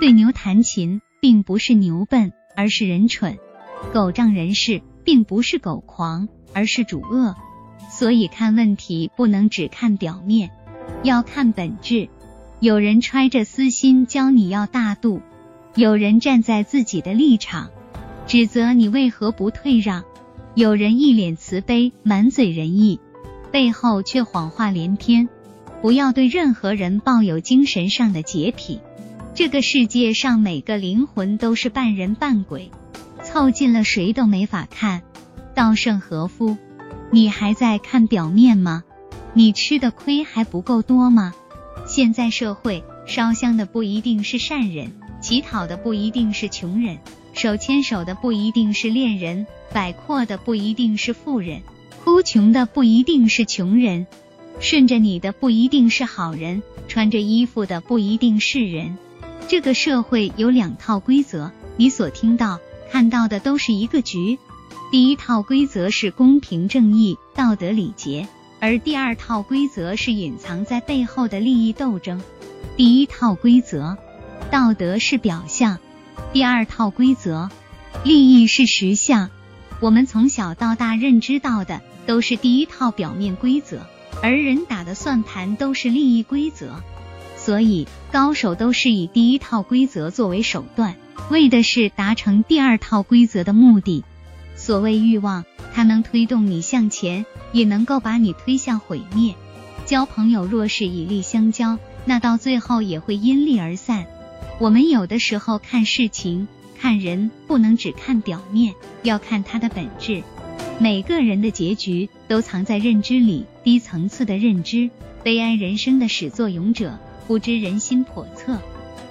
对牛弹琴，并不是牛笨，而是人蠢；狗仗人势，并不是狗狂，而是主恶。所以看问题不能只看表面，要看本质。有人揣着私心教你要大度，有人站在自己的立场指责你为何不退让，有人一脸慈悲，满嘴仁义，背后却谎话连篇。不要对任何人抱有精神上的洁癖。这个世界上每个灵魂都是半人半鬼，凑近了谁都没法看。稻盛和夫。你还在看表面吗？你吃的亏还不够多吗？现在社会烧香的不一定是善人，乞讨的不一定是穷人，手牵手的不一定是恋人，摆阔的不一定是富人，哭穷的不一定是穷人，顺着你的不一定是好人，穿着衣服的不一定是人。这个社会有两套规则，你所听到、看到的都是一个局。第一套规则是公平正义、道德礼节，而第二套规则是隐藏在背后的利益斗争。第一套规则，道德是表象；第二套规则，利益是实相。我们从小到大认知到的都是第一套表面规则，而人打的算盘都是利益规则。所以，高手都是以第一套规则作为手段，为的是达成第二套规则的目的。所谓欲望，它能推动你向前，也能够把你推向毁灭。交朋友若是以利相交，那到最后也会因利而散。我们有的时候看事情、看人，不能只看表面，要看它的本质。每个人的结局都藏在认知里，低层次的认知，悲哀人生的始作俑者，不知人心叵测，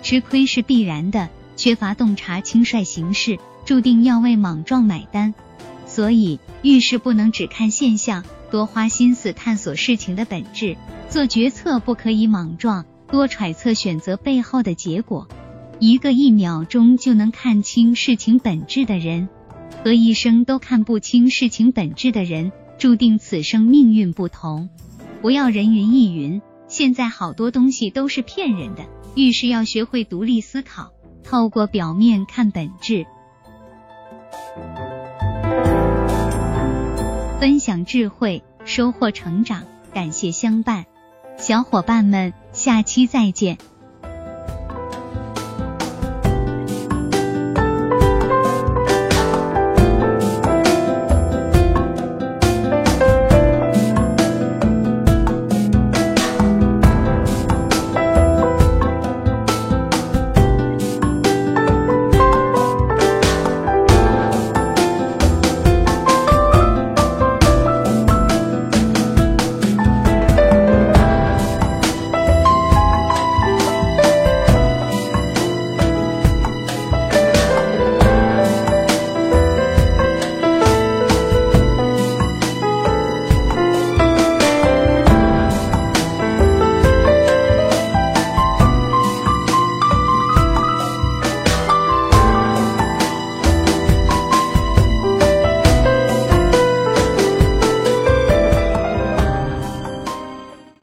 吃亏是必然的，缺乏洞察，轻率行事。注定要为莽撞买单，所以遇事不能只看现象，多花心思探索事情的本质。做决策不可以莽撞，多揣测选择背后的结果。一个一秒钟就能看清事情本质的人，和一生都看不清事情本质的人，注定此生命运不同。不要人云亦云，现在好多东西都是骗人的。遇事要学会独立思考，透过表面看本质。分享智慧，收获成长，感谢相伴，小伙伴们，下期再见。